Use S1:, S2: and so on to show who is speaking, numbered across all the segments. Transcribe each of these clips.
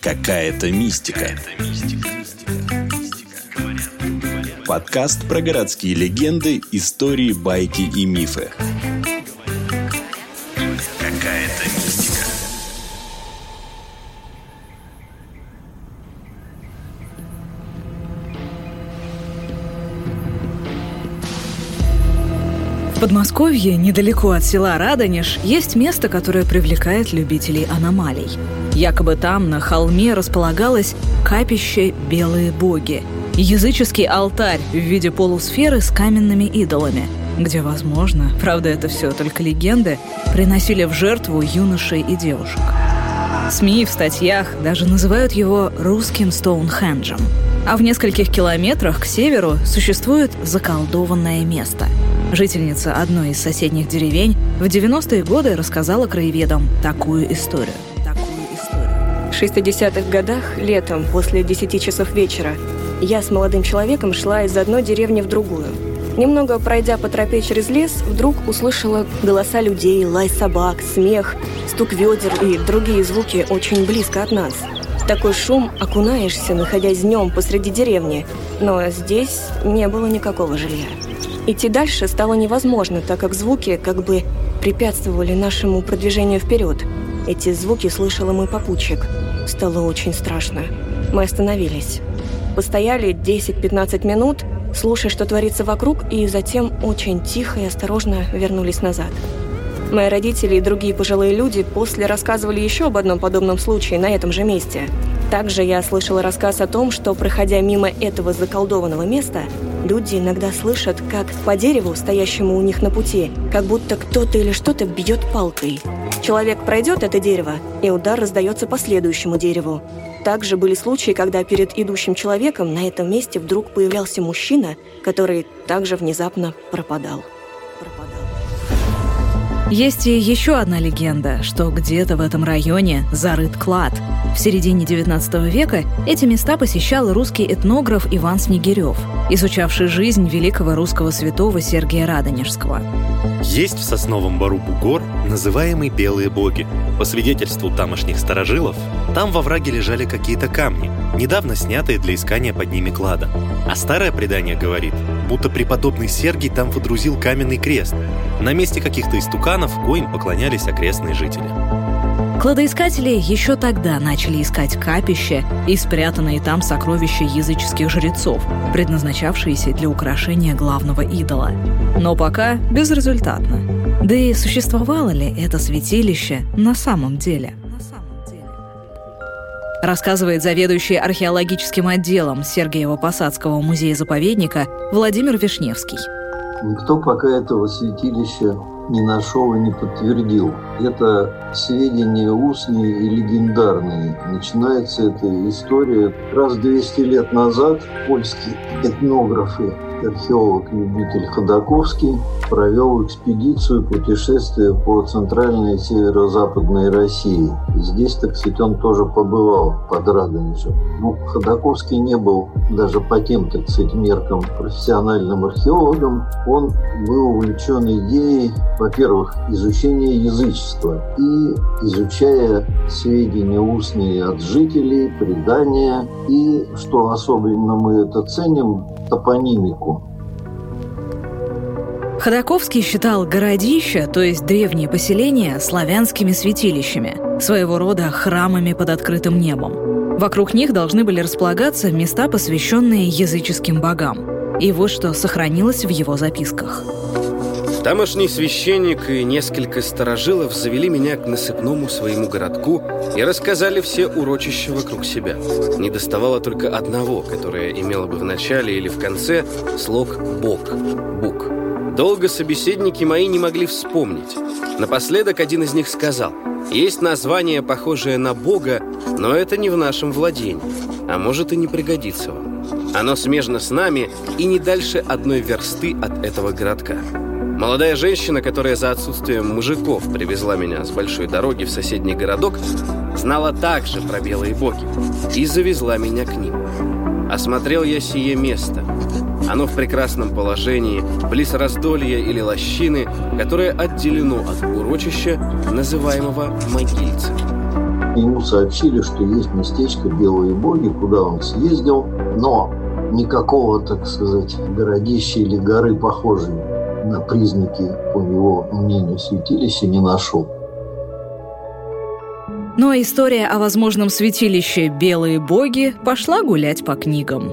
S1: Какая-то мистика. Подкаст про городские легенды, истории, байки и мифы.
S2: Подмосковье, недалеко от села Радонеж, есть место, которое привлекает любителей аномалий. Якобы там, на холме, располагалось капище «Белые боги» – языческий алтарь в виде полусферы с каменными идолами, где, возможно, правда это все только легенды, приносили в жертву юношей и девушек. СМИ в статьях даже называют его русским Стоунхенджем. А в нескольких километрах к северу существует заколдованное место – Жительница одной из соседних деревень в 90-е годы рассказала краеведам такую историю.
S3: В 60-х годах, летом, после 10 часов вечера, я с молодым человеком шла из одной деревни в другую. Немного пройдя по тропе через лес, вдруг услышала голоса людей, лай собак, смех, стук ведер и другие звуки очень близко от нас. Такой шум окунаешься, находясь днем посреди деревни, но здесь не было никакого жилья. Идти дальше стало невозможно, так как звуки как бы препятствовали нашему продвижению вперед. Эти звуки слышал и мой попутчик. Стало очень страшно. Мы остановились. Постояли 10-15 минут, слушая, что творится вокруг, и затем очень тихо и осторожно вернулись назад. Мои родители и другие пожилые люди после рассказывали еще об одном подобном случае на этом же месте. Также я слышала рассказ о том, что, проходя мимо этого заколдованного места, Люди иногда слышат, как по дереву, стоящему у них на пути, как будто кто-то или что-то бьет палкой. Человек пройдет это дерево, и удар раздается по следующему дереву. Также были случаи, когда перед идущим человеком на этом месте вдруг появлялся мужчина, который также внезапно пропадал.
S2: Есть и еще одна легенда, что где-то в этом районе зарыт клад. В середине 19 века эти места посещал русский этнограф Иван Снегирев, изучавший жизнь великого русского святого Сергия Радонежского.
S4: Есть в сосновом бару бугор, называемый «белые боги». По свидетельству тамошних старожилов, там во враге лежали какие-то камни, недавно снятые для искания под ними клада. А старое предание говорит, будто преподобный Сергий там водрузил каменный крест. На месте каких-то истуканов, коим поклонялись окрестные жители.
S2: Кладоискатели еще тогда начали искать капища и спрятанные там сокровища языческих жрецов, предназначавшиеся для украшения главного идола. Но пока безрезультатно. Да и существовало ли это святилище на самом деле? Рассказывает заведующий археологическим отделом Сергиева-Посадского музея-заповедника Владимир Вишневский.
S5: Никто пока этого святилища не нашел и не подтвердил. Это сведения устные и легендарные. Начинается эта история раз 200 лет назад польские этнографы археолог-любитель Ходаковский провел экспедицию путешествия по центральной и северо-западной России. Здесь, так сказать, он тоже побывал под Радонежем. Ну, Ходаковский не был даже по тем, так сказать, меркам профессиональным археологом. Он был увлечен идеей, во-первых, изучения язычества и изучая сведения устные от жителей, предания и, что особенно мы это ценим, топонимику.
S2: Ходаковский считал городища, то есть древние поселения, славянскими святилищами, своего рода храмами под открытым небом. Вокруг них должны были располагаться места, посвященные языческим богам. И вот что сохранилось в его записках.
S6: Тамошний священник и несколько старожилов завели меня к насыпному своему городку и рассказали все урочища вокруг себя. Не доставало только одного, которое имело бы в начале или в конце слог «бог», «бук». Долго собеседники мои не могли вспомнить. Напоследок один из них сказал, «Есть название, похожее на Бога, но это не в нашем владении, а может и не пригодится вам. Оно смежно с нами и не дальше одной версты от этого городка». Молодая женщина, которая за отсутствием мужиков привезла меня с большой дороги в соседний городок, знала также про белые боги и завезла меня к ним. Осмотрел я сие место. Оно в прекрасном положении, близ раздолья или лощины, которое отделено от урочища, называемого Могильцем.
S5: Ему сообщили, что есть местечко Белые Боги, куда он съездил, но никакого, так сказать, городища или горы, похожей на признаки, по его мнению, святилища, не нашел.
S2: Но история о возможном святилище «Белые боги» пошла гулять по книгам.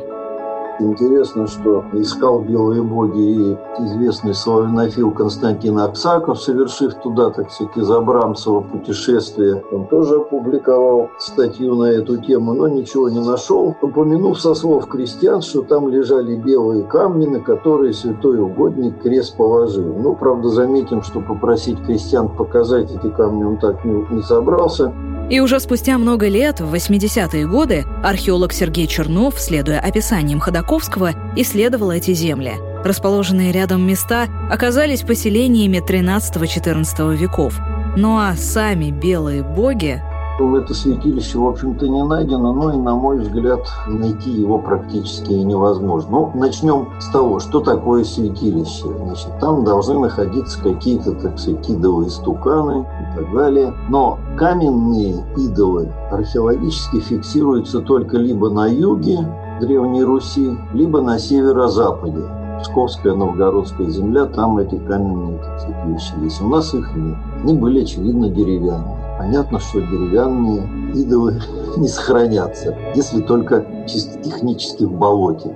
S5: Интересно, что искал белые боги и известный славянофил Константин Аксаков, совершив туда, так сказать, из Абрамцева путешествие. Он тоже опубликовал статью на эту тему, но ничего не нашел, упомянув со слов крестьян, что там лежали белые камни, на которые святой угодник крест положил. Ну, правда, заметим, что попросить крестьян показать эти камни он так не, не собрался.
S2: И уже спустя много лет, в 80-е годы, археолог Сергей Чернов, следуя описаниям Ходаковского, исследовал эти земли. Расположенные рядом места оказались поселениями 13-14 веков. Ну а сами белые боги
S5: это святилище, в общем-то, не найдено, но и, на мой взгляд, найти его практически невозможно. Ну, начнем с того, что такое святилище. Значит, там должны находиться какие-то, так сказать, идолы стуканы и так далее. Но каменные идолы археологически фиксируются только либо на юге Древней Руси, либо на северо-западе. Псковская, Новгородская земля, там эти каменные так сказать, вещи есть. У нас их нет. Они были, очевидно, деревянные. Понятно, что деревянные идолы не сохранятся, если только чисто технически в болоте.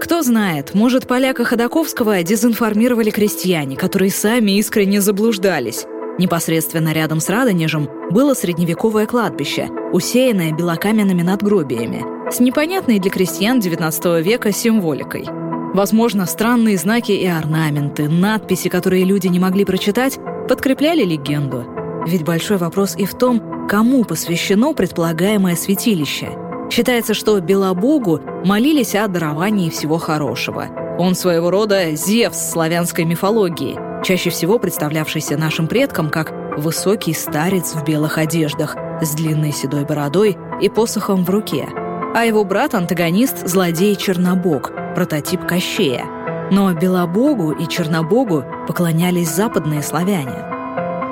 S2: Кто знает, может, поляка Ходаковского дезинформировали крестьяне, которые сами искренне заблуждались. Непосредственно рядом с Радонежем было средневековое кладбище, усеянное белокаменными надгробиями, с непонятной для крестьян XIX века символикой – Возможно, странные знаки и орнаменты, надписи, которые люди не могли прочитать, подкрепляли легенду. Ведь большой вопрос и в том, кому посвящено предполагаемое святилище. Считается, что Белобогу молились о даровании всего хорошего. Он своего рода Зевс славянской мифологии, чаще всего представлявшийся нашим предкам как высокий старец в белых одеждах с длинной седой бородой и посохом в руке. А его брат-антагонист – злодей Чернобог, прототип Кощея. Но Белобогу и Чернобогу поклонялись западные славяне.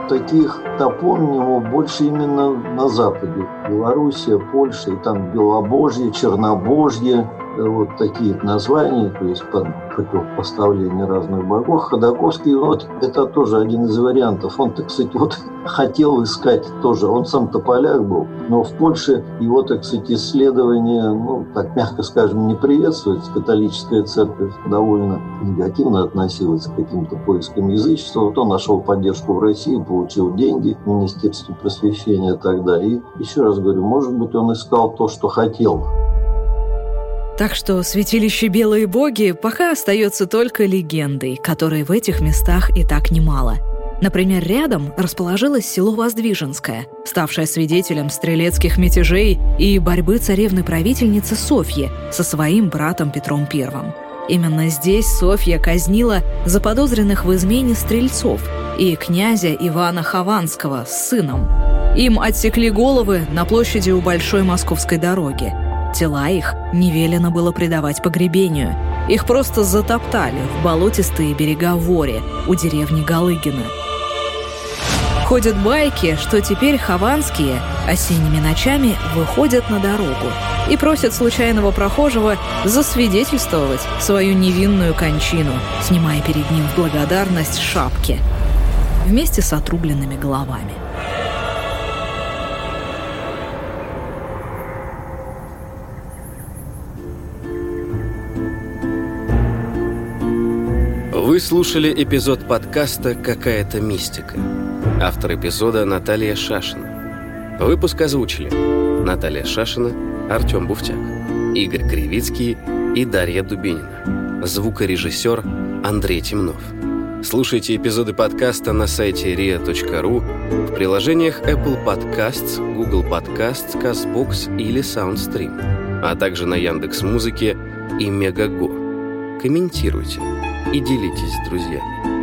S5: Таких топонимов больше именно на Западе. Белоруссия, Польша, и там Белобожье, Чернобожье, вот такие названия, то есть под противопоставление разных богов. Ходаковский, вот это тоже один из вариантов. Он, так сказать, вот хотел искать тоже, он сам-то поляк был, но в Польше его, так сказать, исследования, ну, так мягко скажем, не приветствуется. Католическая церковь довольно негативно относилась к каким-то поискам язычества. Вот он нашел поддержку в России, получил деньги в Министерстве просвещения тогда. И еще раз говорю, может быть, он искал то, что хотел
S2: так что святилище Белые Боги пока остается только легендой, которой в этих местах и так немало. Например, рядом расположилось село Воздвиженское, ставшее свидетелем стрелецких мятежей и борьбы царевны-правительницы Софьи со своим братом Петром I. Именно здесь Софья казнила заподозренных в измене стрельцов и князя Ивана Хованского с сыном. Им отсекли головы на площади у Большой Московской дороги – Тела их не велено было предавать погребению. Их просто затоптали в болотистые берега Вори у деревни Галыгина. Ходят байки, что теперь хованские осенними ночами выходят на дорогу и просят случайного прохожего засвидетельствовать свою невинную кончину, снимая перед ним в благодарность шапки вместе с отрубленными головами.
S6: Вы слушали эпизод подкаста «Какая-то мистика». Автор эпизода Наталья Шашина. Выпуск озвучили Наталья Шашина, Артем Буфтяк, Игорь Кривицкий и Дарья Дубинина. Звукорежиссер Андрей Темнов. Слушайте эпизоды подкаста на сайте ria.ru, в приложениях Apple Podcasts, Google Podcasts, CastBox или SoundStream, а также на Яндекс.Музыке и Мегаго. Комментируйте и делитесь с друзьями.